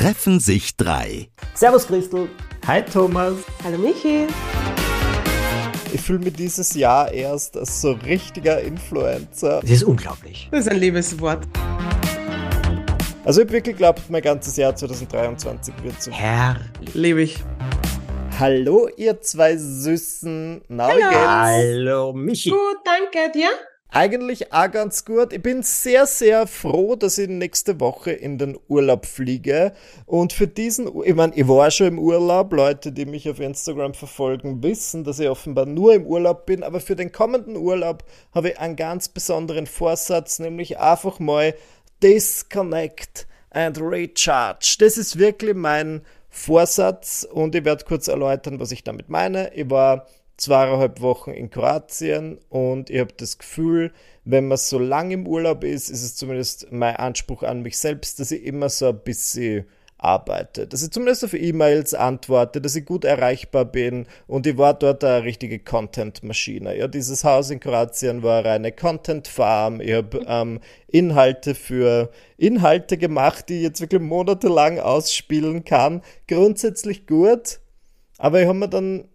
treffen sich drei. Servus Christel. Hi Thomas. Hallo Michi. Ich fühle mich dieses Jahr erst als so richtiger Influencer. Das ist unglaublich. Das ist ein liebes Wort. Also ich habe wirklich geglaubt, mein ganzes Jahr 2023 wird so. Herr. Liebe ich. Hallo ihr zwei Süßen. Na, Hallo. geht's? Hallo Michi. Gut, danke dir. Eigentlich auch ganz gut. Ich bin sehr, sehr froh, dass ich nächste Woche in den Urlaub fliege. Und für diesen, ich meine, ich war schon im Urlaub. Leute, die mich auf Instagram verfolgen, wissen, dass ich offenbar nur im Urlaub bin. Aber für den kommenden Urlaub habe ich einen ganz besonderen Vorsatz, nämlich einfach mal disconnect and recharge. Das ist wirklich mein Vorsatz und ich werde kurz erläutern, was ich damit meine. Ich war zweieinhalb Wochen in Kroatien und ich habe das Gefühl, wenn man so lang im Urlaub ist, ist es zumindest mein Anspruch an mich selbst, dass ich immer so ein bisschen arbeite. Dass ich zumindest auf E-Mails antworte, dass ich gut erreichbar bin und ich war dort eine richtige Content-Maschine. Ja, dieses Haus in Kroatien war eine reine Content-Farm. Ich habe ähm, Inhalte für Inhalte gemacht, die ich jetzt wirklich monatelang ausspielen kann. Grundsätzlich gut, aber ich habe mir dann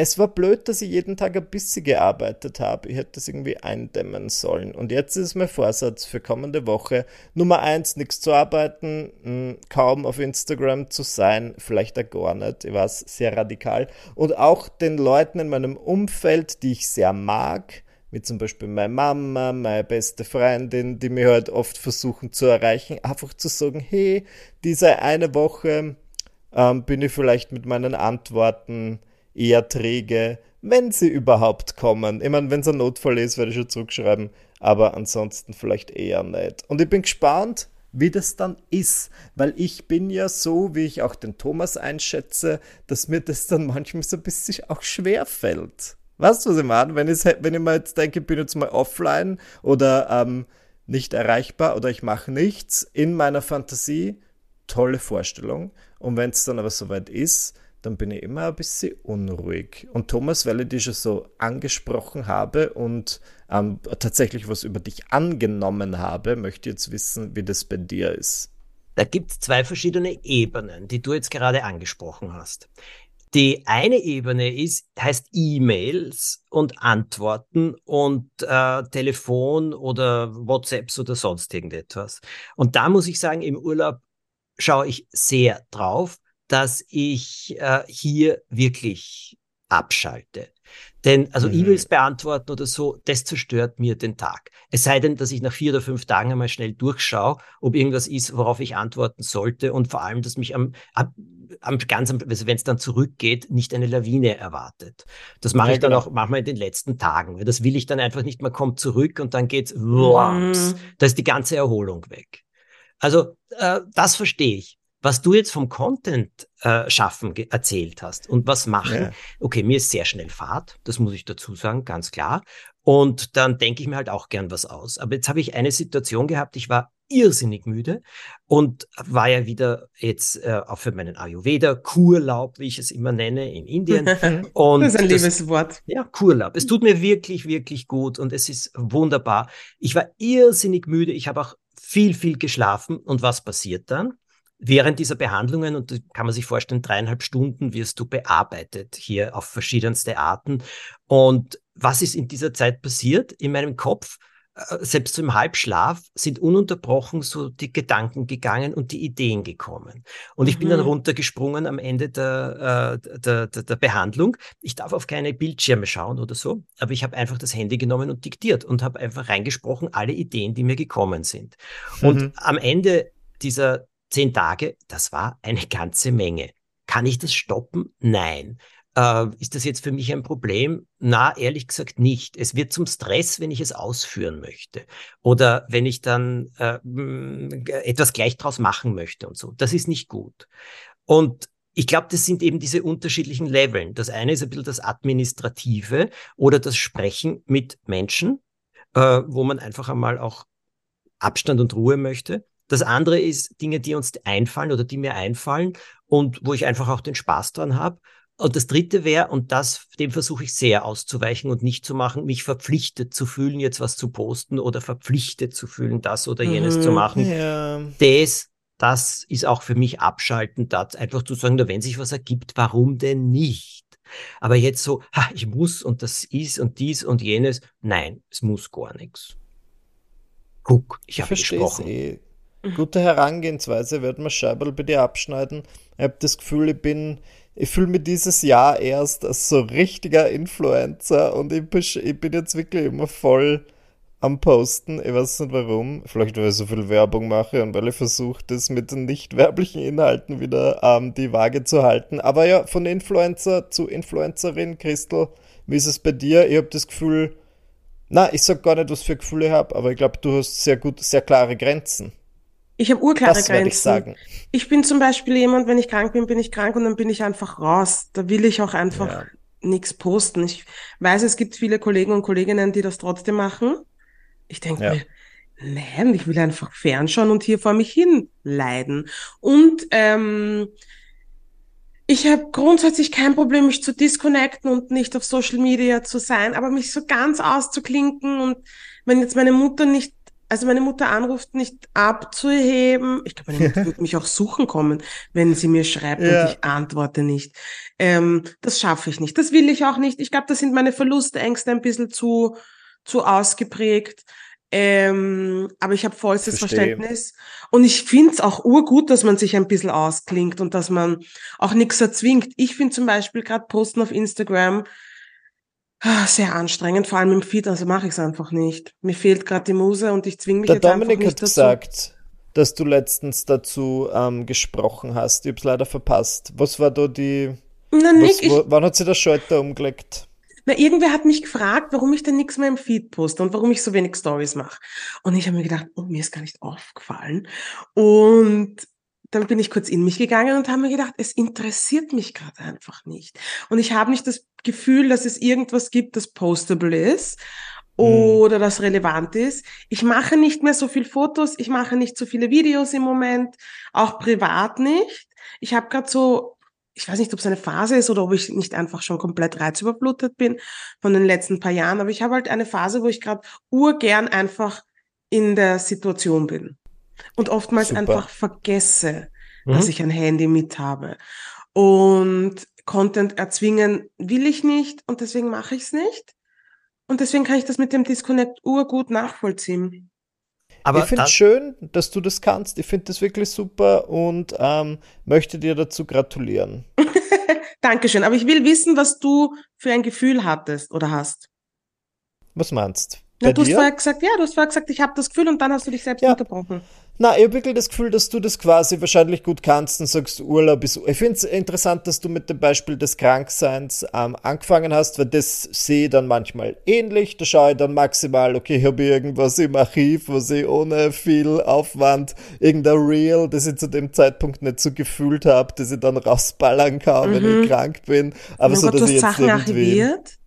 es war blöd, dass ich jeden Tag ein bisschen gearbeitet habe. Ich hätte das irgendwie eindämmen sollen. Und jetzt ist mein Vorsatz für kommende Woche Nummer eins, nichts zu arbeiten, mh, kaum auf Instagram zu sein, vielleicht auch gar nicht. Ich weiß, sehr radikal. Und auch den Leuten in meinem Umfeld, die ich sehr mag, wie zum Beispiel meine Mama, meine beste Freundin, die mir halt oft versuchen zu erreichen, einfach zu sagen, hey, diese eine Woche ähm, bin ich vielleicht mit meinen Antworten eher träge, wenn sie überhaupt kommen. Ich meine, wenn es ein Notfall ist, werde ich schon zurückschreiben, aber ansonsten vielleicht eher nicht. Und ich bin gespannt, wie das dann ist, weil ich bin ja so, wie ich auch den Thomas einschätze, dass mir das dann manchmal so ein bisschen auch schwer fällt. Weißt du, was ich meine? Wenn ich, wenn ich mir jetzt denke, ich bin jetzt mal offline oder ähm, nicht erreichbar oder ich mache nichts in meiner Fantasie, tolle Vorstellung. Und wenn es dann aber soweit ist, dann bin ich immer ein bisschen unruhig. Und Thomas, weil ich dich schon so angesprochen habe und ähm, tatsächlich was über dich angenommen habe, möchte ich jetzt wissen, wie das bei dir ist. Da gibt es zwei verschiedene Ebenen, die du jetzt gerade angesprochen hast. Die eine Ebene ist, heißt E-Mails und Antworten und äh, Telefon oder WhatsApps oder sonst irgendetwas. Und da muss ich sagen, im Urlaub schaue ich sehr drauf, dass ich äh, hier wirklich abschalte. Denn also Mhm. E-Mails beantworten oder so, das zerstört mir den Tag. Es sei denn, dass ich nach vier oder fünf Tagen einmal schnell durchschaue, ob irgendwas ist, worauf ich antworten sollte und vor allem, dass mich am, am, am ganz, also wenn es dann zurückgeht, nicht eine Lawine erwartet. Das mache Ja, ich dann genau. auch manchmal in den letzten Tagen, weil das will ich dann einfach nicht, man kommt zurück und dann geht's, Mhm. da ist die ganze Erholung weg. Also äh, das verstehe ich. Was du jetzt vom Content äh, schaffen erzählt hast und was machen, Ja. okay, mir ist sehr schnell Fahrt, das muss ich dazu sagen, ganz klar. Und dann denke ich mir halt auch gern was aus. Aber jetzt habe ich eine Situation gehabt, ich war irrsinnig müde und war ja wieder jetzt äh, auch für meinen Ayurveda-Kurlaub, wie ich es immer nenne, in Indien. Und das ist ein liebes Wort. ja, Kurlaub. Es tut mir wirklich, wirklich gut und es ist wunderbar. Ich war irrsinnig müde. Ich habe auch viel, viel geschlafen. Und was passiert dann? Während dieser Behandlungen, und das kann man sich vorstellen, dreieinhalb Stunden wirst du bearbeitet hier auf verschiedenste Arten. Und was ist in dieser Zeit passiert? In meinem Kopf, äh, selbst im Halbschlaf, sind ununterbrochen so die Gedanken gegangen und die Ideen gekommen. Und ich bin dann Mhm. runtergesprungen am Ende der, äh, der, der, der Behandlung. Ich darf auf keine Bildschirme schauen oder so, aber ich habe einfach das Handy genommen und diktiert und habe einfach reingesprochen, alle Ideen, die mir gekommen sind. Und Mhm. am Ende dieser zehn Tage, das war eine ganze Menge. Kann ich das stoppen? Nein. Äh, ist das jetzt für mich ein Problem? Na, ehrlich gesagt nicht. Es wird zum Stress, wenn ich es ausführen möchte. Oder wenn ich dann äh, mh, etwas gleich draus machen möchte und so. Das ist nicht gut. Und ich glaube, das sind eben diese unterschiedlichen Leveln. Das eine ist ein bisschen das Administrative oder das Sprechen mit Menschen, äh, wo man einfach einmal auch Abstand und Ruhe möchte. Das andere ist Dinge, die uns einfallen oder die mir einfallen und wo ich einfach auch den Spaß dran habe. Und das dritte wäre, und das, dem versuche ich sehr auszuweichen und nicht zu machen, mich verpflichtet zu fühlen, jetzt was zu posten oder verpflichtet zu fühlen, das oder jenes Mhm. zu machen. Ja. Das das ist auch für mich abschalten, da einfach zu sagen, wenn sich was ergibt, warum denn nicht? Aber jetzt so, ha, ich muss und das ist und dies und jenes, nein, es muss gar nichts. Guck, ich, ich habe gesprochen. Eh. Gute Herangehensweise, werden wir Scheiberl bei dir abschneiden. Ich habe das Gefühl, ich bin, ich fühle mich dieses Jahr erst als so richtiger Influencer und ich, ich bin jetzt wirklich immer voll am Posten. Ich weiß nicht warum. Vielleicht, weil ich so viel Werbung mache und weil ich versuche, das mit den nicht werblichen Inhalten wieder ähm, die Waage zu halten. Aber ja, von Influencer zu Influencerin, Christel, wie ist es bei dir? Ich habe das Gefühl, na, ich sag gar nicht, was für Gefühle ich habe, aber ich glaube, du hast sehr gut, sehr klare Grenzen. Ich habe urklare das Grenzen. Ich, sagen. ich bin zum Beispiel jemand, wenn ich krank bin, bin ich krank und dann bin ich einfach raus. Da will ich auch einfach ja. nichts posten. Ich weiß, es gibt viele Kollegen und Kolleginnen, die das trotzdem machen. Ich denke ja. mir, nein, ich will einfach fernschauen und hier vor mich hin leiden. Und ähm, ich habe grundsätzlich kein Problem, mich zu disconnecten und nicht auf Social Media zu sein, aber mich so ganz auszuklinken und wenn jetzt meine Mutter nicht, also meine Mutter anruft, nicht abzuheben, ich glaube, meine Mutter wird mich auch suchen kommen, wenn sie mir schreibt ja. und ich antworte nicht. Ähm, das schaffe ich nicht. Das will ich auch nicht. Ich glaube, das sind meine Verlustängste ein bisschen zu, zu ausgeprägt. Ähm, aber ich habe vollstes Verstehe. Verständnis. Und ich finde es auch urgut, dass man sich ein bisschen ausklingt und dass man auch nichts erzwingt. Ich finde zum Beispiel gerade Posten auf Instagram sehr anstrengend, vor allem im Feed, also mache ich es einfach nicht. Mir fehlt gerade die Muse und ich zwinge mich Der jetzt Dominik einfach nicht hat gesagt, dass du letztens dazu ähm, gesprochen hast. Ich habe es leider verpasst. Was war da die... Na, Nick, was, wo, wann hat sie der Schalter umgelegt? Na, irgendwer hat mich gefragt, warum ich denn nichts mehr im Feed poste und warum ich so wenig Stories mache. Und ich habe mir gedacht, oh, mir ist gar nicht aufgefallen. Und dann bin ich kurz in mich gegangen und habe mir gedacht, es interessiert mich gerade einfach nicht. Und ich habe nicht das Gefühl, dass es irgendwas gibt, das postable ist mhm. oder das relevant ist. Ich mache nicht mehr so viel Fotos, ich mache nicht so viele Videos im Moment, auch privat nicht. Ich habe gerade so ich weiß nicht, ob es eine Phase ist oder ob ich nicht einfach schon komplett reizüberflutet bin von den letzten paar Jahren, aber ich habe halt eine Phase, wo ich gerade urgern einfach in der Situation bin und oftmals Super. einfach vergesse, mhm. dass ich ein Handy mit habe. Und Content erzwingen will ich nicht und deswegen mache ich es nicht. Und deswegen kann ich das mit dem Disconnect urgut nachvollziehen. Aber ich finde es schön, dass du das kannst. Ich finde das wirklich super und ähm, möchte dir dazu gratulieren. Dankeschön. Aber ich will wissen, was du für ein Gefühl hattest oder hast. Was meinst? Ja, du hast vorher gesagt, ja, du hast vorher gesagt, ich habe das Gefühl und dann hast du dich selbst ja. unterbrochen. Na, ich habe wirklich das Gefühl, dass du das quasi wahrscheinlich gut kannst und sagst, Urlaub ist. Ich finde es interessant, dass du mit dem Beispiel des Krankseins ähm, angefangen hast, weil das sehe ich dann manchmal ähnlich. Da schaue ich dann maximal, okay, ich habe irgendwas im Archiv, was ich ohne viel Aufwand, irgendein Reel, das ich zu dem Zeitpunkt nicht so gefühlt habe, das ich dann rausballern kann, mhm. wenn ich krank bin. Aber oh so, dass ich jetzt Sachen irgendwie. Archiviert?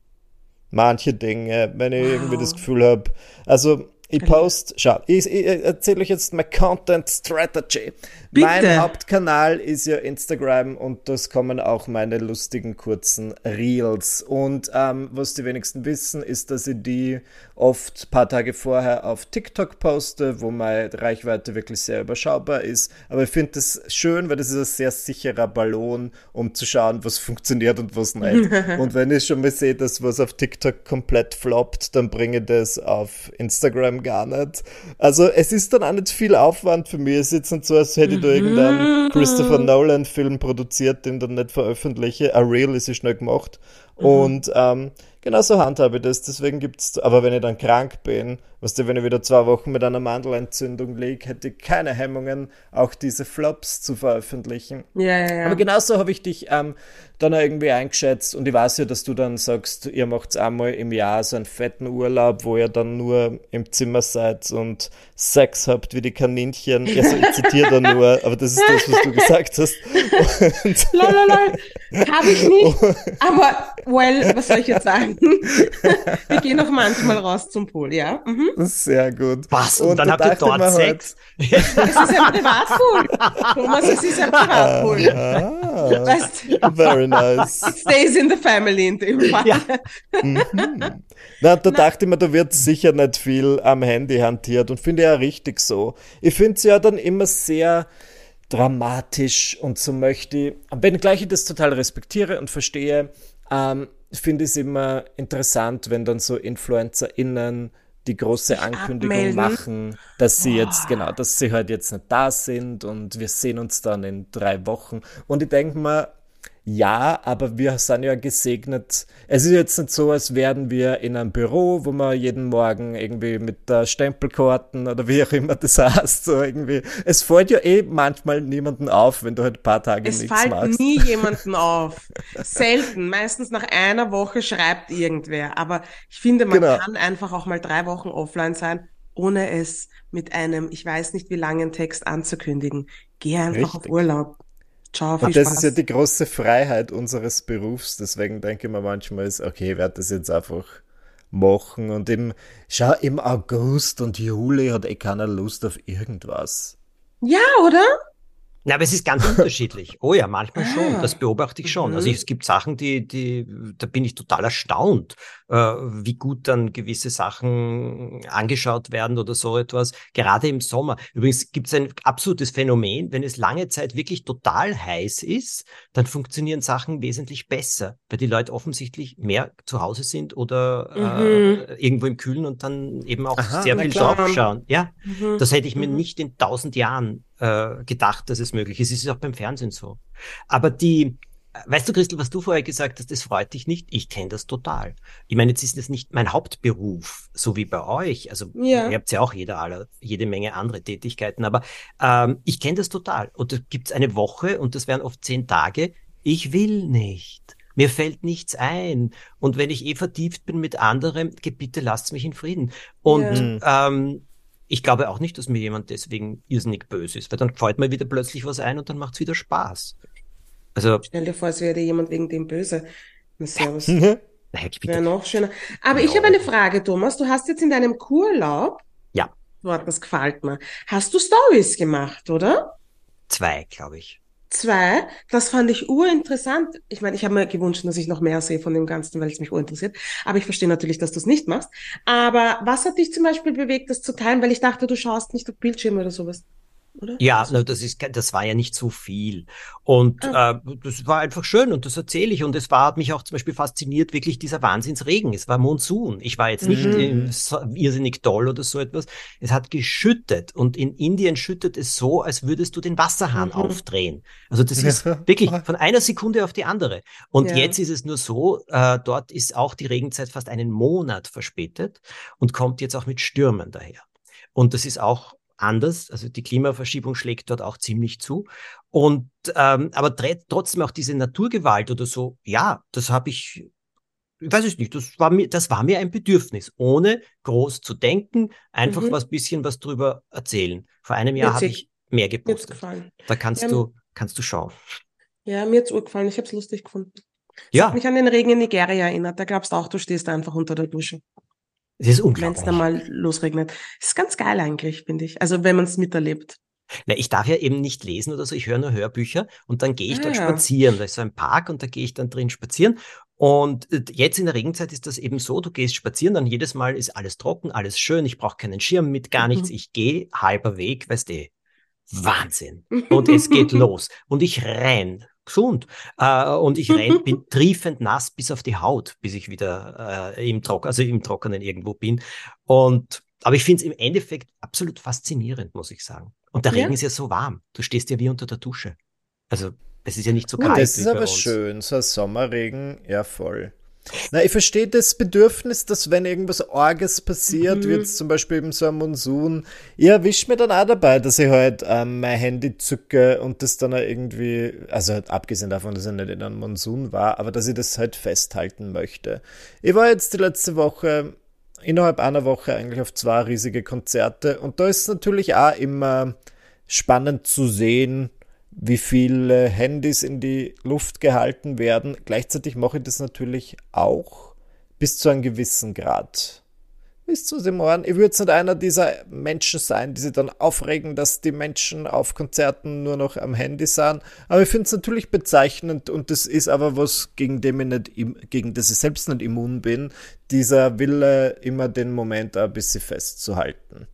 Manche Dinge, wenn ich wow. irgendwie das Gefühl habe. Also, ich post, schau, ich, ich erzähle euch jetzt meine Content Strategy. Bitte. Mein Hauptkanal ist ja Instagram und das kommen auch meine lustigen kurzen Reels. Und ähm, was die wenigsten wissen, ist, dass ich die oft paar Tage vorher auf TikTok poste, wo meine Reichweite wirklich sehr überschaubar ist. Aber ich finde das schön, weil das ist ein sehr sicherer Ballon, um zu schauen, was funktioniert und was nicht. und wenn ich schon mal sehe, dass was auf TikTok komplett floppt, dann bringe ich das auf Instagram gar nicht. Also es ist dann auch nicht viel Aufwand für mich. Es ist jetzt nicht so, als hätte ich da irgendeinen mhm. Christopher Nolan-Film produziert, den dann nicht veröffentliche. A Real ist ja schnell gemacht. Mhm. Und ähm, genau so handhabe ich das. Deswegen gibt's, aber wenn ich dann krank bin, Weißt du, wenn ich wieder zwei Wochen mit einer Mandelentzündung liege, hätte ich keine Hemmungen, auch diese Flops zu veröffentlichen. Ja, ja, ja. Aber genauso habe ich dich ähm, dann irgendwie eingeschätzt und ich weiß ja, dass du dann sagst, ihr macht einmal im Jahr so einen fetten Urlaub, wo ihr dann nur im Zimmer seid und Sex habt wie die Kaninchen. Also ich zitiere da nur, aber das ist das, was du gesagt hast. Lalalala, habe ich nicht. Aber, well, was soll ich jetzt sagen? Wir gehen auch manchmal raus zum Pool, ja? Mhm. Sehr gut. Was? Und, und dann habt ihr dort halt, Sex? Es ist ein Privatpool. Thomas, es ist ein Privatpool. Ah, weißt, very nice. It stays in the family in dem Fall. Ja. Mhm. Na, da Na. dachte ich mir, da wird sicher nicht viel am Handy hantiert und finde ja richtig so. Ich finde es ja dann immer sehr dramatisch und so möchte ich, wenngleich ich das total respektiere und verstehe, ähm, finde ich es immer interessant, wenn dann so InfluencerInnen die große Ankündigung abmelden. machen, dass sie Boah. jetzt, genau, dass sie halt jetzt nicht da sind und wir sehen uns dann in drei Wochen. Und ich denke mal, ja, aber wir sind ja gesegnet. Es ist jetzt nicht so, als wären wir in einem Büro, wo man jeden Morgen irgendwie mit der Stempelkarten oder wie auch immer das heißt, so irgendwie. Es fällt ja eh manchmal niemanden auf, wenn du halt ein paar Tage es nichts machst. Es fällt nie jemanden auf. Selten. Meistens nach einer Woche schreibt irgendwer. Aber ich finde, man genau. kann einfach auch mal drei Wochen offline sein, ohne es mit einem, ich weiß nicht wie langen Text anzukündigen. Geh einfach Richtig. auf Urlaub. Ciao, viel Und das Spaß. ist ja die große Freiheit unseres Berufs. Deswegen denke ich mir manchmal, ist, okay, ich werde das jetzt einfach machen. Und im, schau, im August und Juli hat eh keiner Lust auf irgendwas. Ja, oder? Na, aber es ist ganz unterschiedlich. Oh ja, manchmal schon. Das beobachte ich schon. Also mhm. Also es gibt Sachen, die, die, da bin ich total erstaunt, wie gut dann gewisse Sachen angeschaut werden oder so etwas. Gerade im Sommer. Übrigens gibt es ein absolutes Phänomen, wenn es lange Zeit wirklich total heiß ist, dann funktionieren Sachen wesentlich besser, weil die Leute offensichtlich mehr zu Hause sind oder mhm. äh, irgendwo im Kühlen und dann eben auch Aha, sehr viel drauf schauen. Ja, mhm. das hätte ich mir mhm. nicht in tausend Jahren äh, gedacht, dass es möglich ist. Es ist auch beim Fernsehen so. Aber die, Weißt du, Christel, was du vorher gesagt hast, das freut dich nicht. Ich kenne das total. Ich meine, jetzt ist das nicht mein Hauptberuf, so wie bei euch. Also ja. ihr habt ja auch jeder aller, jede Menge andere Tätigkeiten, aber ähm, ich kenne das total. Und da gibt's eine Woche und das wären oft zehn Tage. Ich will nicht. Mir fällt nichts ein. Und wenn ich eh vertieft bin mit anderem, bitte lasst mich in Frieden. Und ja. ähm, ich glaube auch nicht, dass mir jemand deswegen irrsinnig böse ist, weil dann fällt mir wieder plötzlich was ein und dann macht's wieder Spaß. Also. Stell dir vor, es wäre jemand wegen dem böse. Servus. Wäre noch schöner. Aber ja. ich habe eine Frage, Thomas. Du hast jetzt in deinem Kurlaub. Ja. Wort, das gefällt mir. Hast du Stories gemacht, oder? Zwei, glaube ich. Zwei, das fand ich urinteressant. Ich meine, ich habe mir gewünscht, dass ich noch mehr sehe von dem Ganzen, weil es mich urinteressiert. Aber ich verstehe natürlich, dass du es nicht machst. Aber was hat dich zum Beispiel bewegt, das zu teilen? Weil ich dachte, du schaust nicht auf Bildschirme oder sowas oder? Ja, na, das ist, das war ja nicht so viel. Und ah. äh, das war einfach schön und das erzähle ich. Und es war, hat mich auch zum Beispiel fasziniert, wirklich dieser Wahnsinnsregen. Es war Monsun. Ich war jetzt nicht mhm. irrsinnig doll oder so etwas. Es hat geschüttet und in Indien schüttet es so, als würdest du den Wasserhahn mhm. aufdrehen. Also das ist wirklich von einer Sekunde auf die andere. Und ja. jetzt ist es nur so, äh, dort ist auch die Regenzeit fast einen Monat verspätet und kommt jetzt auch mit Stürmen daher. Und das ist auch anders. Also die Klimaverschiebung schlägt dort auch ziemlich zu. Und ähm, aber trotzdem auch diese Naturgewalt oder so, ja, das habe ich, ich weiß es nicht, das war mir, das war mir ein Bedürfnis, ohne groß zu denken, einfach mhm. was bisschen was drüber erzählen. Vor einem Jahr habe ich mehr gepostet. Da kannst ja, du, kannst du schauen. Ja, mir hat's gefallen. Ich habe es lustig gefunden. Das ja. hat mich an den Regen in Nigeria erinnert. Da glaubst du auch, du stehst einfach unter der Dusche. Es ist unglaublich. Wenn es dann mal losregnet. Das ist ganz geil eigentlich, finde ich. Also wenn man es miterlebt. Na, ich darf ja eben nicht lesen oder so, ich höre nur Hörbücher und dann gehe ich ah, dort ja. spazieren. Da ist so ein Park und da gehe ich dann drin spazieren. Und äh, jetzt in der Regenzeit ist das eben so, du gehst spazieren, dann jedes Mal ist alles trocken, alles schön, ich brauche keinen Schirm mit, gar nichts. Mhm. Ich gehe halber Weg, weißt du, Wahnsinn. Und es geht los. Und ich renn gesund. Äh, und ich renn, bin triefend nass bis auf die Haut, bis ich wieder äh, im, Trock also im Trockenen irgendwo bin. Und aber ich finde es im Endeffekt absolut faszinierend, muss ich sagen. Und der ja. Regen ist ja so warm. Du stehst ja wie unter der Dusche. Also es ist ja nicht so kalt. Das ist aber schön, so ein Sommerregen, ja voll. Na, ich verstehe das Bedürfnis, dass wenn irgendwas Orges passiert, mhm. wie jetzt zum Beispiel eben so ein Monsun, ich erwische mir dann auch dabei, dass ich halt ähm, mein Handy zücke und das dann auch irgendwie, also halt abgesehen davon, dass ich nicht in einem Monsun war, aber dass ich das halt festhalten möchte. Ich war jetzt die letzte Woche, innerhalb einer Woche eigentlich auf zwei riesige Konzerte und da ist natürlich auch immer spannend zu sehen, wie viele Handys in die Luft gehalten werden. Gleichzeitig mache ich das natürlich auch bis zu einem gewissen Grad. Bis zu dem Ohren. Ich würde jetzt nicht einer dieser Menschen sein, die sich dann aufregen, dass die Menschen auf Konzerten nur noch am Handy sind. Aber ich finde es natürlich bezeichnend und das ist aber was, gegen, dem ich nicht, gegen das ich selbst nicht immun bin, dieser Wille, immer den Moment ein bisschen festzuhalten.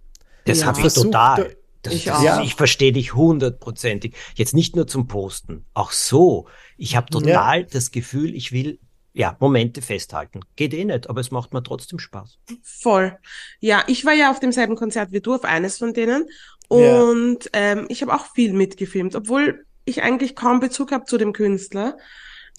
Das ja. habe ich total Das, ich, das, ja. ich verstehe dich hundertprozentig. Jetzt nicht nur zum Posten, auch so. Ich habe total ja. das Gefühl, ich will ja, Momente festhalten. Geht eh nicht, aber es macht mir trotzdem Spaß. Voll. Ja, ich war ja auf demselben Konzert wie du, auf eines von denen. Und ja. ähm, ich habe auch viel mitgefilmt, obwohl ich eigentlich kaum Bezug habe zu dem Künstler.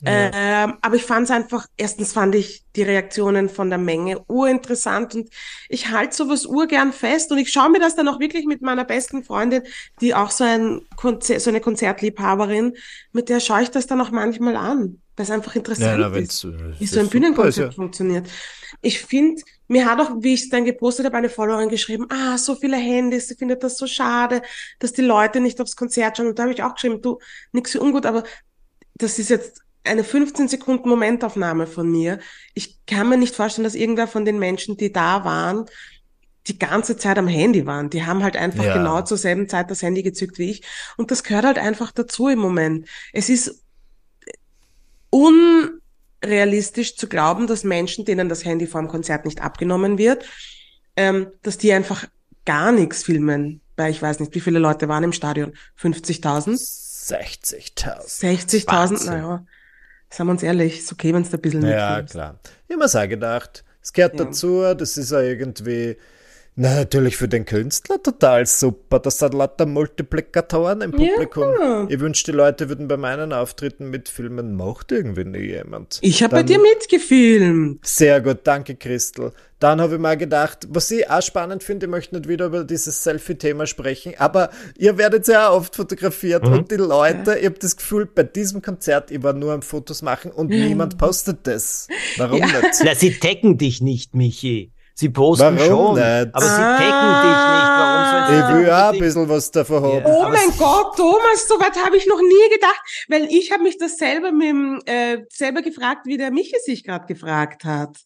Ja. Ähm, aber ich fand es einfach, erstens fand ich die Reaktionen von der Menge urinteressant und ich halte sowas urgern fest und ich schaue mir das dann auch wirklich mit meiner besten Freundin, die auch so, ein Konzer so eine Konzertliebhaberin, mit der schaue ich das dann auch manchmal an, weil es einfach interessant ja, na, ist, wie so ein Bühnenkonzert ja. funktioniert. Ich finde, mir hat auch, wie ich es dann gepostet habe, eine Followerin geschrieben, ah, so viele Handys, sie findet das so schade, dass die Leute nicht aufs Konzert schauen. Und da habe ich auch geschrieben, du, nix für ungut, aber das ist jetzt eine 15 Sekunden Momentaufnahme von mir. Ich kann mir nicht vorstellen, dass irgendwer von den Menschen, die da waren, die ganze Zeit am Handy waren. Die haben halt einfach ja. genau zur selben Zeit das Handy gezückt wie ich. Und das gehört halt einfach dazu im Moment. Es ist unrealistisch zu glauben, dass Menschen, denen das Handy vor dem Konzert nicht abgenommen wird, ähm, dass die einfach gar nichts filmen. Weil ich weiß nicht, wie viele Leute waren im Stadion? 50.000? 60.000. 60.000, naja. Sagen wir uns ehrlich, so kämen es ein bisschen. Ja, klar. Ich habe mir auch gedacht, es gehört ja. dazu, das ist ja irgendwie na, natürlich für den Künstler total super. Das sind lauter Multiplikatoren im Publikum. Ja. Ich wünschte, die Leute würden bei meinen Auftritten mitfilmen. Macht irgendwie nie jemand. Ich habe bei dir mitgefilmt. Sehr gut, danke, Christel. Dann habe ich mal gedacht, was ich auch spannend finde, ich möchte nicht wieder über dieses Selfie-Thema sprechen, aber ihr werdet ja auch oft fotografiert mhm. und die Leute, ich habe das Gefühl, bei diesem Konzert, ich war nur am Fotos machen und mhm. niemand postet das. Warum ja. nicht? Na, sie decken dich nicht, Michi. Sie posten Warum schon, nicht? aber sie ah. decken dich nicht. Warum sollen sie Ich will auch ein bisschen was davon haben. Ja, oh mein Gott, Thomas, so weit habe ich noch nie gedacht, weil ich habe mich das selber mit dem, äh, selber gefragt, wie der Michi sich gerade gefragt hat.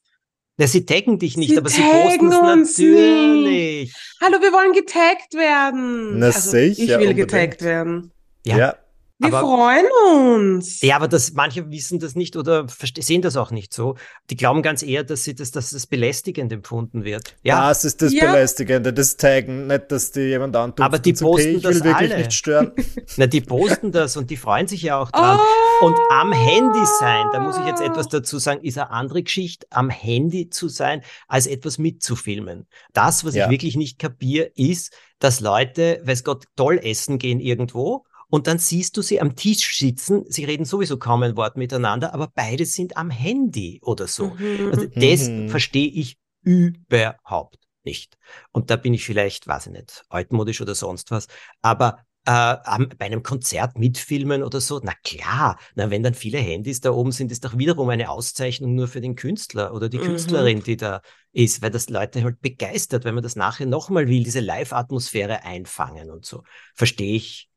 Ja, sie taggen dich nicht, sie aber sie posten es natürlich. Nicht. Hallo, wir wollen getaggt werden. Na also, sicher. Ich will unbedingt. getaggt werden. Ja. ja. Wir aber, freuen uns. Ja, aber das, manche wissen das nicht oder sehen das auch nicht so. Die glauben ganz eher, dass sie das, dass das belästigend empfunden wird. Ja, das ist das ja. Belästigende, das Taggen, nicht, dass die jemand antut. Aber die posten okay, ich das will wirklich alle. nicht stören. Na, die posten das und die freuen sich ja auch dran. Oh. Und am Handy sein, da muss ich jetzt etwas dazu sagen, ist eine andere Geschichte, am Handy zu sein, als etwas mitzufilmen. Das, was ja. ich wirklich nicht kapiere, ist, dass Leute, weiß Gott, toll essen gehen irgendwo und dann siehst du sie am Tisch sitzen, sie reden sowieso kaum ein Wort miteinander, aber beide sind am Handy oder so. Mhm. Also das mhm. verstehe ich überhaupt nicht. Und da bin ich vielleicht, weiß ich nicht, altmodisch oder sonst was, aber äh, bei einem Konzert mitfilmen oder so, na klar, na, wenn dann viele Handys da oben sind, ist doch wiederum eine Auszeichnung nur für den Künstler oder die mhm. Künstlerin, die da ist, weil das Leute halt begeistert, wenn man das nachher nochmal will, diese Live-Atmosphäre einfangen und so. Verstehe ich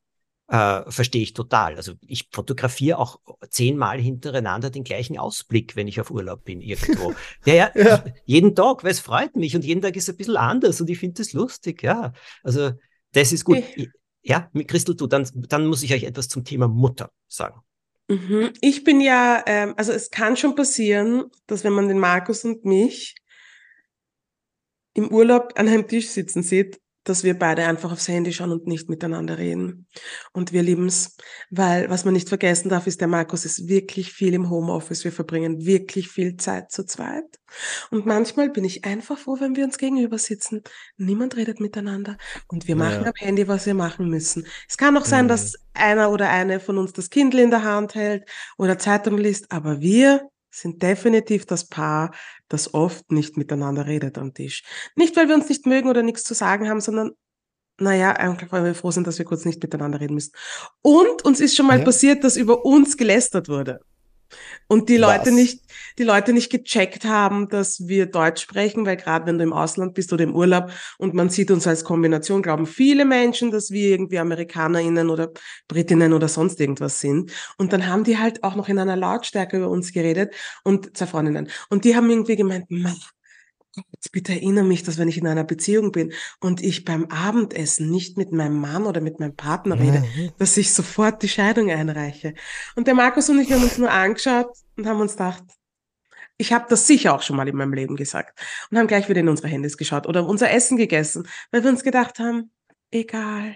äh, verstehe ich total. Also ich fotografiere auch zehnmal hintereinander den gleichen Ausblick, wenn ich auf Urlaub bin irgendwo. ja, ja, ja. jeden Tag, weil es freut mich und jeden Tag ist ein bisschen anders und ich finde das lustig, ja. Also das ist gut. Ich, ja, mit Christel, du, dann, dann muss ich euch etwas zum Thema Mutter sagen. Mhm. Ich bin ja, ähm, also es kann schon passieren, dass wenn man den Markus und mich im Urlaub an einem Tisch sitzen sieht, dass wir beide einfach aufs Handy schauen und nicht miteinander reden. Und wir lieben's, weil was man nicht vergessen darf, ist, der Markus ist wirklich viel im Homeoffice. Wir verbringen wirklich viel Zeit zu zweit. Und manchmal bin ich einfach froh, wenn wir uns gegenüber sitzen. Niemand redet miteinander und wir machen ja. am Handy, was wir machen müssen. Es kann auch sein, mhm. dass einer oder eine von uns das Kindle in der Hand hält oder Zeitung liest, aber wir sind definitiv das Paar, das oft nicht miteinander redet am Tisch. Nicht, weil wir uns nicht mögen oder nichts zu sagen haben, sondern naja, einfach weil wir froh sind, dass wir kurz nicht miteinander reden müssen. Und uns ist schon mal ja. passiert, dass über uns gelästert wurde. Und die Leute Was? nicht, die Leute nicht gecheckt haben, dass wir Deutsch sprechen, weil gerade wenn du im Ausland bist oder im Urlaub und man sieht uns als Kombination, glauben viele Menschen, dass wir irgendwie AmerikanerInnen oder Britinnen oder sonst irgendwas sind. Und dann haben die halt auch noch in einer Lautstärke über uns geredet und zwei Freundinnen. Und die haben irgendwie gemeint, bitte erinnere mich, dass wenn ich in einer Beziehung bin und ich beim Abendessen nicht mit meinem Mann oder mit meinem Partner rede, mhm. dass ich sofort die Scheidung einreiche. Und der Markus und ich haben uns nur angeschaut und haben uns gedacht, ich habe das sicher auch schon mal in meinem Leben gesagt und haben gleich wieder in unsere Handys geschaut oder unser Essen gegessen, weil wir uns gedacht haben, egal.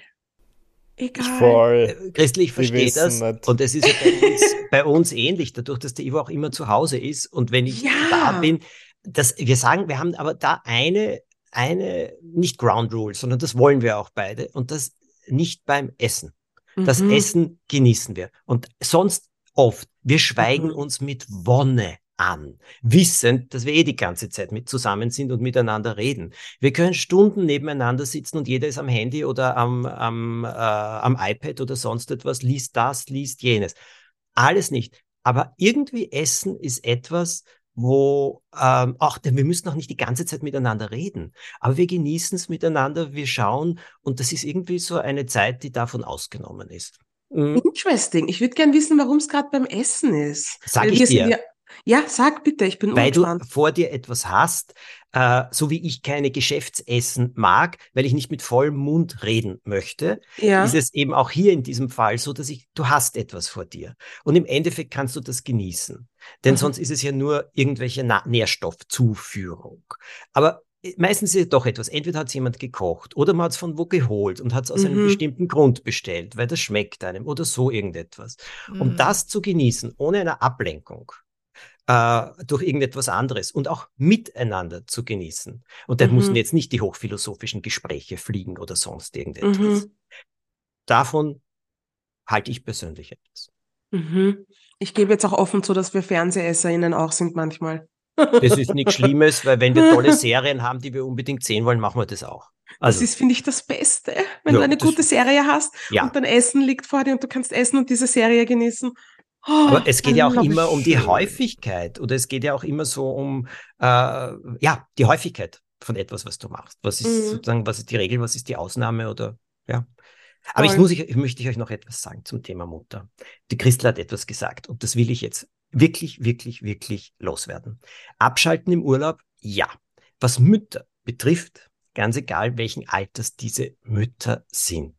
Egal. Voll. Äh, Christel, ich Die verstehe das. nicht. Und es ist ja bei uns, bei uns ähnlich, dadurch, dass der Ivo auch immer zu Hause ist. Und wenn ich Ja. da bin, das, wir sagen, wir haben aber da eine, eine, nicht Ground Rule, sondern das wollen wir auch beide. Und das nicht beim Essen. Das Mhm. Essen genießen wir. Und sonst oft, wir schweigen Mhm. uns mit Wonne an, wissend, dass wir eh die ganze Zeit mit zusammen sind und miteinander reden. Wir können Stunden nebeneinander sitzen und jeder ist am Handy oder am, am, äh, am iPad oder sonst etwas, liest das, liest jenes. Alles nicht. Aber irgendwie Essen ist etwas, wo ähm, auch, denn wir müssen auch nicht die ganze Zeit miteinander reden, aber wir genießen es miteinander, wir schauen und das ist irgendwie so eine Zeit, die davon ausgenommen ist. Mhm. Interesting. Ich würde gern wissen, warum es gerade beim Essen ist. Sag Weil ich dir. Ja, ja, sag bitte, ich bin Weil du ungespannt. vor dir etwas hast, äh, so wie ich keine Geschäftsessen mag, weil ich nicht mit vollem Mund reden möchte, Ja. ist es eben auch hier in diesem Fall so, dass ich, du hast etwas vor dir. Und im Endeffekt kannst du das genießen. Denn Mhm. sonst ist es ja nur irgendwelche Na Nährstoffzuführung. Aber äh, meistens ist es doch etwas. Entweder hat es jemand gekocht oder man hat es von wo geholt und hat es aus einem Mhm. bestimmten Grund bestellt, weil das schmeckt einem oder so irgendetwas. Um Mhm. das zu genießen, ohne eine Ablenkung, äh, durch irgendetwas anderes und auch miteinander zu genießen. Und da Mhm. müssen jetzt nicht die hochphilosophischen Gespräche fliegen oder sonst irgendetwas. Mhm. Davon halte ich persönlich etwas. Mhm. Ich gebe jetzt auch offen zu, dass wir FernseherInnen auch sind manchmal. Das ist nichts Schlimmes, weil wenn wir tolle Serien haben, die wir unbedingt sehen wollen, machen wir das auch. Das Also, ist, finde ich, das Beste, wenn Ja, du eine das- gute Serie hast ja. und dein Essen liegt vor dir und du kannst essen und diese Serie genießen. Oh, Aber es geht ja auch immer um die. Häufigkeit oder es geht ja auch immer so um, äh, ja, die Häufigkeit von etwas, was du machst. Was ist Mhm. sozusagen, was ist die Regel, was ist die Ausnahme oder, ja. Aber ich Voll. muss, ich, ich möchte euch noch etwas sagen zum Thema Mutter. Die Christel hat etwas gesagt und das will ich jetzt wirklich, wirklich, wirklich loswerden. Abschalten im Urlaub, ja. Was Mütter betrifft, ganz egal welchen Alters diese Mütter sind.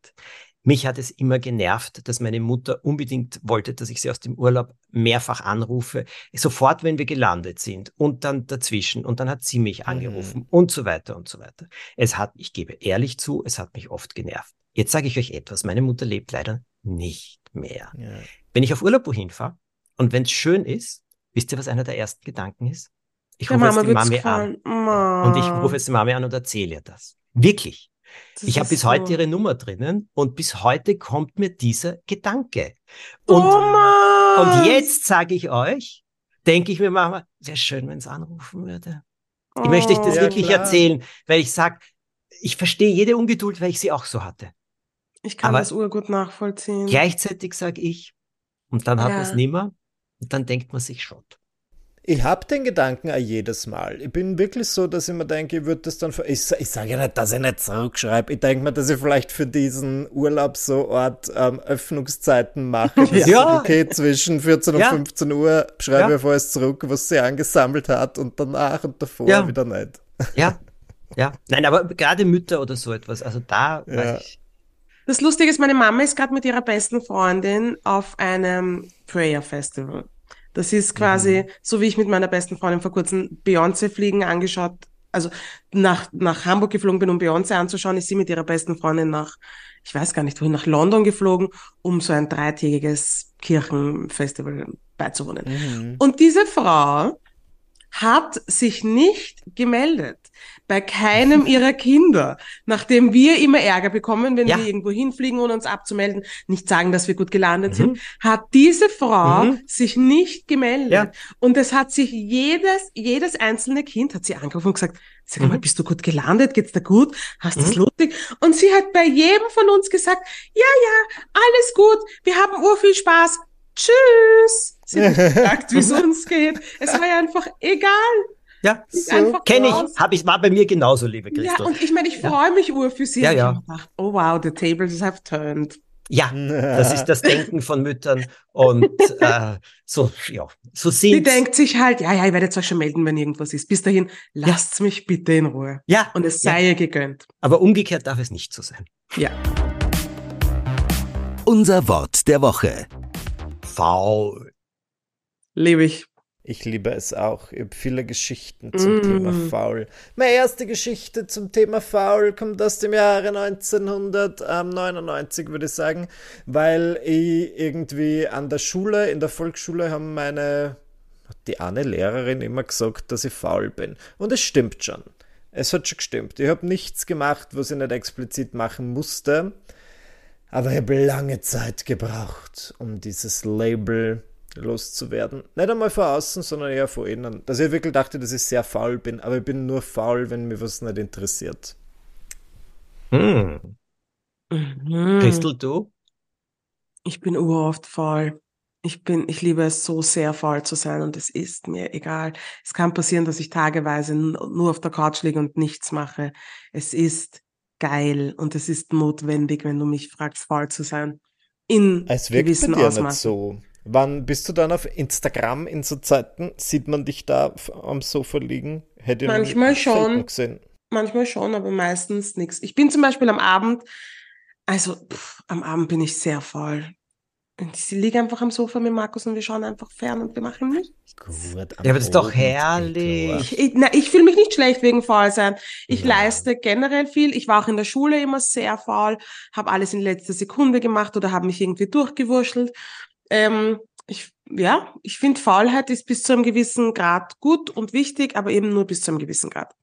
Mich hat es immer genervt, dass meine Mutter unbedingt wollte, dass ich sie aus dem Urlaub mehrfach anrufe, sofort, wenn wir gelandet sind und dann dazwischen und dann hat sie mich angerufen und so weiter und so weiter. Es hat, ich gebe ehrlich zu, es hat mich oft genervt. Jetzt sage ich euch etwas, meine Mutter lebt leider nicht mehr. Ja. Wenn ich auf Urlaub wohin fahre und wenn es schön ist, wisst ihr, was einer der ersten Gedanken ist? Ich rufe jetzt Mama die wird's Mami an und ich Ma. rufe jetzt die Mami an und erzähle ihr das. Wirklich. Das Ich habe bis heute so- ihre Nummer drinnen und bis heute kommt mir dieser Gedanke. Oh Und, Mann. und jetzt sage ich euch, denke ich mir manchmal, wäre schön, wenn es anrufen würde. Ich möchte euch das Ja, wirklich klar. erzählen, weil ich sage, ich verstehe jede Ungeduld, weil ich sie auch so hatte. Ich kann aber- das urgut nachvollziehen. Gleichzeitig sage ich, und dann hat Ja. man es nimmer, und dann denkt man sich schon. Ich habe den Gedanken auch jedes Mal. Ich bin wirklich so, dass ich mir denke, ich würde das dann. Für, ich, ich sage ja nicht, dass ich nicht zurückschreibe. Ich denke mir, dass ich vielleicht für diesen Urlaub so Art ähm, Öffnungszeiten mache. Ja. sage, okay, zwischen 14 und Ja. 15 Uhr schreibe Ja. ich vorher zurück, was sie angesammelt hat und danach und davor Ja. wieder nicht. Ja, ja. Nein, aber gerade Mütter oder so etwas, also da Ja. weiß ich. Das Lustige ist, meine Mama ist gerade mit ihrer besten Freundin auf einem Prayer Festival. Das ist quasi so, wie ich mit meiner besten Freundin vor kurzem Beyoncé fliegen angeschaut, also nach, nach Hamburg geflogen bin, um Beyoncé anzuschauen, ist sie mit ihrer besten Freundin nach, ich weiß gar nicht wohin, nach London geflogen, um so ein dreitägiges Kirchenfestival beizuwohnen. Mhm. Und diese Frau hat sich nicht gemeldet bei keinem ihrer Kinder, nachdem wir immer Ärger bekommen, wenn Ja. wir irgendwo hinfliegen, ohne uns abzumelden, nicht sagen, dass wir gut gelandet Mhm. sind, hat diese Frau Mhm. sich nicht gemeldet. Ja. Und es hat sich jedes, jedes einzelne Kind hat sie angerufen und gesagt, sag mal, Mhm. bist du gut gelandet? Geht's dir gut? Hast du es Mhm. lustig? Und sie hat bei jedem von uns gesagt, ja, ja, alles gut, wir haben ur viel Spaß. Tschüss. Sie hat nicht gefragt, wie es uns geht. Es war ja einfach egal. Ja, So kenne ich, habe ich, war bei mir genauso, liebe Ja, Christel. und ich meine, ich Ja. freue mich ur für sie. Ja, ich ja. mir gedacht, oh wow, the tables have turned. Ja, das ist das Denken von Müttern und äh, so, ja, so Die sind denkt sich halt, ja, ja, ich werde jetzt euch schon melden, wenn irgendwas ist. Bis dahin, lasst's mich bitte in Ruhe. Ja, Und es ja, sei ihr gegönnt. aber umgekehrt darf es nicht so sein. Ja. Unser Wort der Woche. Faul. Lebe ich. Ich liebe es auch. Ich habe viele Geschichten zum mm. Thema Faul. Meine erste Geschichte zum Thema Faul kommt aus dem Jahre 1999, würde ich sagen, weil ich irgendwie an der Schule, in der Volksschule, haben meine, die eine Lehrerin immer gesagt, dass ich faul bin. Und es stimmt schon. Es hat schon gestimmt. Ich habe nichts gemacht, was ich nicht explizit machen musste. Aber ich habe lange Zeit gebraucht, um dieses Label loszuwerden. Nicht einmal von außen, sondern eher von innen. Dass ich wirklich dachte, dass ich sehr faul bin, aber ich bin nur faul, wenn mir was nicht interessiert. Hm. Mhm. Christel, du? Ich bin uroft faul. Ich bin, ich liebe es so sehr faul zu sein und es ist mir egal. Es kann passieren, dass ich tageweise nur auf der Couch liege und nichts mache. Es ist geil und es ist notwendig, wenn du mich fragst, faul zu sein. In es wirkt gewissen bei dir Ausmaßen. nicht so. Wann bist du dann auf Instagram in so Zeiten? Sieht man dich da am Sofa liegen? Hätte Manchmal schon. Gesehen. Manchmal schon, aber meistens nichts. Ich bin zum Beispiel am Abend, also pff, am Abend bin ich sehr faul. Ich liege einfach am Sofa mit Markus und wir schauen einfach fern und wir machen nichts. Gut, ja, aber das ist doch herrlich. Ich, ich, ich fühle mich nicht schlecht wegen faul sein. Ich ja. leiste generell viel. Ich war auch in der Schule immer sehr faul, habe alles in letzter Sekunde gemacht oder habe mich irgendwie durchgewurschtelt. Ähm, ich, ja, ich finde, Faulheit ist bis zu einem gewissen Grad gut und wichtig, aber eben nur bis zu einem gewissen Grad.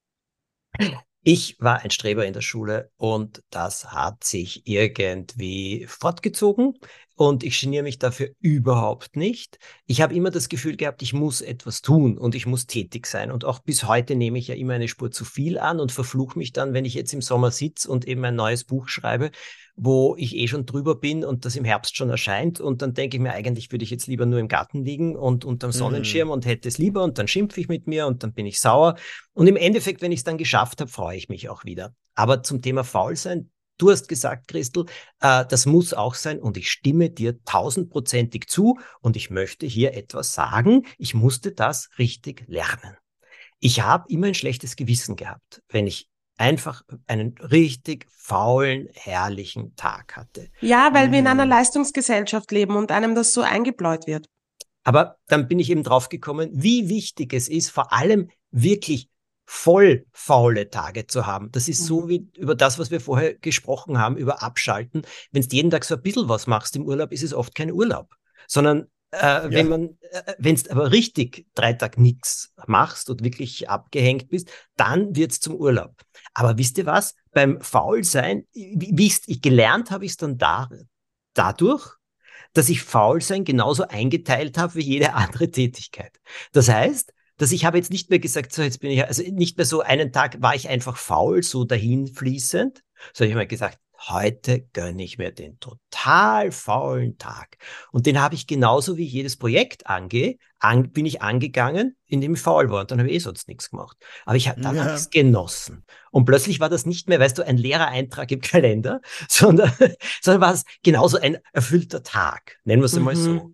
Ich war ein Streber in der Schule und das hat sich irgendwie fortgezogen und ich geniere mich dafür überhaupt nicht. Ich habe immer das Gefühl gehabt, ich muss etwas tun und ich muss tätig sein. Und auch bis heute nehme ich ja immer eine Spur zu viel an und verfluche mich dann, wenn ich jetzt im Sommer sitze und eben ein neues Buch schreibe, wo ich eh schon drüber bin und das im Herbst schon erscheint. Und dann denke ich mir, eigentlich würde ich jetzt lieber nur im Garten liegen und unterm Sonnenschirm mhm. und hätte es lieber und dann schimpfe ich mit mir und dann bin ich sauer. Und im Endeffekt, wenn ich es dann geschafft habe, freue ich mich auch wieder. Aber zum Thema Faulsein, Du hast gesagt, Christel, äh, das muss auch sein und ich stimme dir tausendprozentig zu und ich möchte hier etwas sagen. Ich musste das richtig lernen. Ich habe immer ein schlechtes Gewissen gehabt, wenn ich einfach einen richtig faulen, herrlichen Tag hatte. Ja, weil mhm. wir in einer mhm. Leistungsgesellschaft leben und einem das so eingebläut wird. Aber dann bin ich eben drauf gekommen, wie wichtig es ist, vor allem wirklich voll faule Tage zu haben. Das ist so mhm. wie über das, was wir vorher gesprochen haben, über Abschalten. Wenn du jeden Tag so ein bisschen was machst im Urlaub, ist es oft kein Urlaub, sondern äh, ja. wenn man, äh, wenn du aber richtig drei Tage nichts machst und wirklich abgehängt bist, dann wird's zum Urlaub. Aber wisst ihr was? Beim Faulsein, wie, wie ich gelernt habe, ist dann da, dadurch, dass ich Faulsein genauso eingeteilt habe wie jede andere Tätigkeit. Das heißt, dass ich habe jetzt nicht mehr gesagt, so jetzt bin ich, also nicht mehr so einen Tag war ich einfach faul, so dahinfließend, sondern ich habe mir gesagt, heute gönne ich mir den total faulen Tag. Und den habe ich genauso wie ich jedes Projekt angehe, an, bin ich angegangen, indem ich faul war. Und dann habe ich eh sonst nichts gemacht. Aber ich habe dann ja. es genossen. Und plötzlich war das nicht mehr, weißt du, ein leerer Eintrag im Kalender, sondern, sondern war es genauso ein erfüllter Tag. Nennen wir es einmal mhm. so.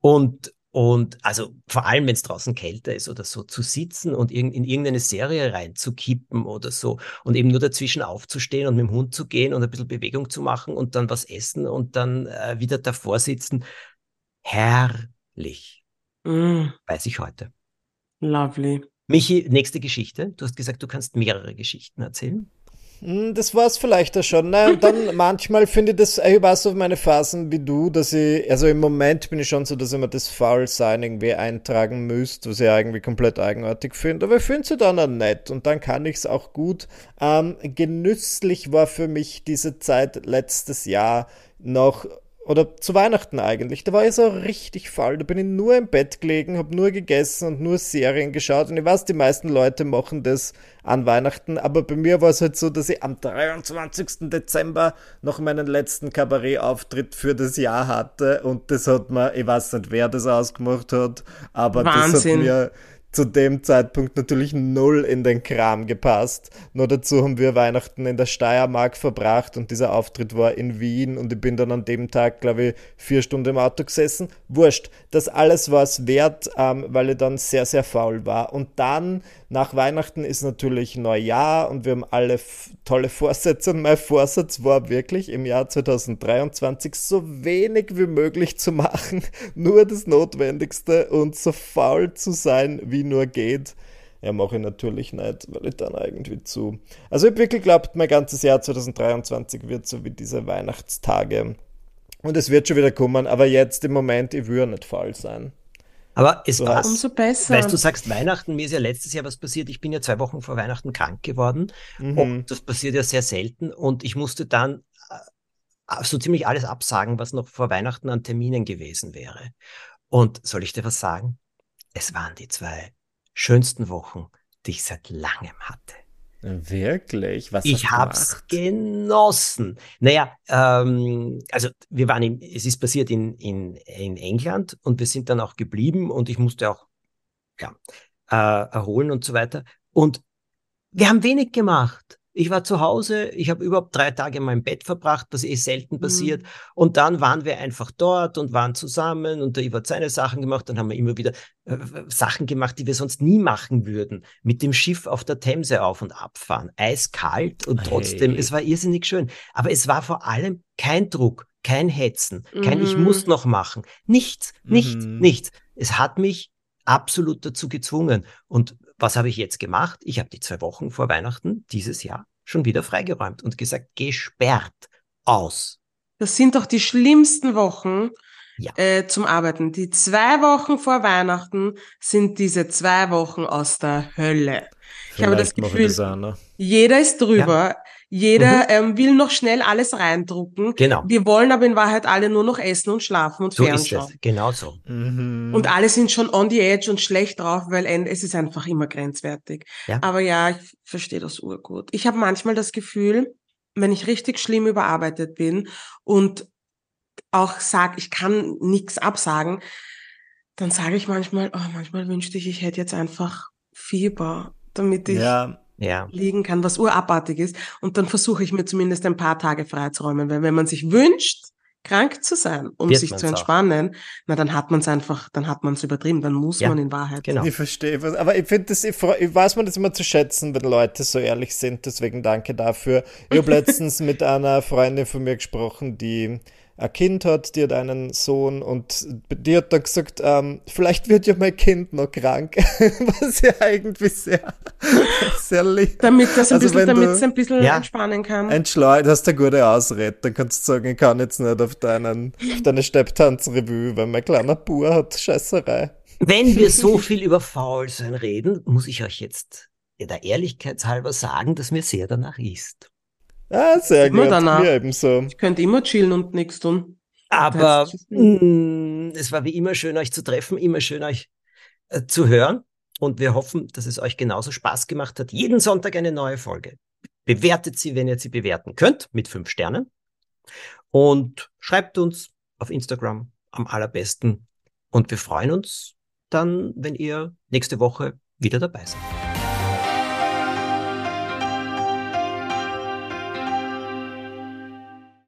Und, und also vor allem, wenn es draußen kälter ist oder so, zu sitzen und in, in irgendeine Serie reinzukippen oder so und eben nur dazwischen aufzustehen und mit dem Hund zu gehen und ein bisschen Bewegung zu machen und dann was essen und dann äh, wieder davor sitzen. Herrlich. Mm. Weiß ich heute. Lovely. Michi, nächste Geschichte. Du hast gesagt, du kannst mehrere Geschichten erzählen. Hm, das war's vielleicht auch schon. Ne? Und dann manchmal finde ich das, ich weiß auf meine Phasen wie du, dass ich, also im Moment bin ich schon so, dass ich mir das Foul-Sein irgendwie eintragen müsste, was ich irgendwie komplett eigenartig finde. Aber ich finde es dann auch nett und dann kann ich es auch gut. Ähm, genüsslich war für mich diese Zeit letztes Jahr noch oder zu Weihnachten eigentlich, da war ich so richtig faul. Da bin ich nur im Bett gelegen, habe nur gegessen und nur Serien geschaut. Und ich weiß, die meisten Leute machen das an Weihnachten, aber bei mir war es halt so, dass ich am 23. Dezember noch meinen letzten Kabarettauftritt für das Jahr hatte. Und das hat mir, ich weiß nicht, wer das ausgemacht hat, aber Wahnsinn. das hat mir zu dem Zeitpunkt natürlich null in den Kram gepasst. Nur dazu haben wir Weihnachten in der Steiermark verbracht und dieser Auftritt war in Wien und ich bin dann an dem Tag, glaube ich, vier Stunden im Auto gesessen. Wurscht, das alles war es wert, ähm, weil ich dann sehr, sehr faul war. Und dann Nach Weihnachten ist natürlich Neujahr und wir haben alle tolle Vorsätze. Und mein Vorsatz war wirklich im Jahr 2023 so wenig wie möglich zu machen, nur das Notwendigste und so faul zu sein, wie nur geht. Ja, mache ich natürlich nicht, weil ich dann irgendwie zu. Also ich habe wirklich geglaubt, mein ganzes Jahr 2023 wird so wie diese Weihnachtstage. Und es wird schon wieder kommen, aber jetzt im Moment, ich würde nicht faul sein. Aber es war umso besser. Weißt du, sagst Weihnachten, mir ist ja letztes Jahr was passiert. Ich bin ja zwei Wochen vor Weihnachten krank geworden. Mhm. Und das passiert ja sehr selten. Und ich musste dann äh, so ziemlich alles absagen, was noch vor Weihnachten an Terminen gewesen wäre. Und soll ich dir was sagen? Es waren die zwei schönsten Wochen, die ich seit langem hatte. Wirklich? Was ich hab's genossen. Naja, ähm, also wir waren in, es ist passiert in, in, in England und wir sind dann auch geblieben und ich musste auch ja, äh, erholen und so weiter. Und wir haben wenig gemacht. Ich war zu Hause, ich habe überhaupt drei Tage in meinem Bett verbracht, was eh selten passiert. Mhm. Und dann waren wir einfach dort und waren zusammen und der Ivo hat seine Sachen gemacht. Dann haben wir immer wieder äh, Sachen gemacht, die wir sonst nie machen würden. Mit dem Schiff auf der Themse auf und abfahren. Eiskalt und trotzdem, hey. es war irrsinnig schön. Aber es war vor allem kein Druck, kein Hetzen, kein mhm. Ich muss noch machen. Nichts, nichts, mhm. nichts. Es hat mich absolut dazu gezwungen. Und was habe ich jetzt gemacht? Ich habe die zwei Wochen vor Weihnachten dieses Jahr schon wieder freigeräumt und gesagt, gesperrt aus. Das sind doch die schlimmsten Wochen ja. äh, zum Arbeiten. Die zwei Wochen vor Weihnachten sind diese zwei Wochen aus der Hölle. Vielleicht ich habe das Gefühl, das jeder ist drüber. Ja. Jeder mhm. ähm, will noch schnell alles reindrucken. Genau. Wir wollen aber in Wahrheit alle nur noch essen und schlafen und so fernschauen. Ist es. Genau so. Mhm. Und alle sind schon on the edge und schlecht drauf, weil es ist einfach immer grenzwertig. Ja. Aber ja, ich verstehe das urgut. Ich habe manchmal das Gefühl, wenn ich richtig schlimm überarbeitet bin und auch sag, ich kann nichts absagen, dann sage ich manchmal, oh, manchmal wünschte ich, ich hätte jetzt einfach Fieber, damit ich ja ja. liegen kann, was urabartig ist. Und dann versuche ich mir zumindest ein paar Tage freizuräumen, weil wenn man sich wünscht, krank zu sein, um Wird sich zu entspannen, auch. na dann hat man es einfach, dann hat man es übertrieben, dann muss ja, man in Wahrheit. Genau. Ich verstehe was, aber ich finde das, ich, ich, weiß man das immer zu schätzen, wenn Leute so ehrlich sind, deswegen danke dafür. Ich habe letztens mit einer Freundin von mir gesprochen, die ein Kind hat, die hat einen Sohn und die hat dann gesagt, ähm, vielleicht wird ja mein Kind noch krank, was ja eigentlich sehr, sehr lieb. Damit das ein also bisschen, damit es ein bisschen ja, entspannen kann. Entschleunigt, hast du eine gute Ausrede, dann kannst du sagen, ich kann jetzt nicht auf deinen, auf deine Stepptanzrevue, weil mein kleiner Bub hat Scheißerei. Wenn wir so viel über Faulsein reden, muss ich euch jetzt der Ehrlichkeitshalber sagen, dass mir sehr danach ist. Ah, sehr immer gut. Danach. Mir ebenso. Ich könnte immer chillen und nichts tun. Aber mh, mm, es war wie immer schön, euch zu treffen, immer schön, euch äh, zu hören. Und wir hoffen, dass es euch genauso Spaß gemacht hat. Jeden Sonntag eine neue Folge. Bewertet sie, wenn ihr sie bewerten könnt, mit fünf Sternen. Und schreibt uns auf Instagram am allerbesten. Und wir freuen uns dann, wenn ihr nächste Woche wieder dabei seid.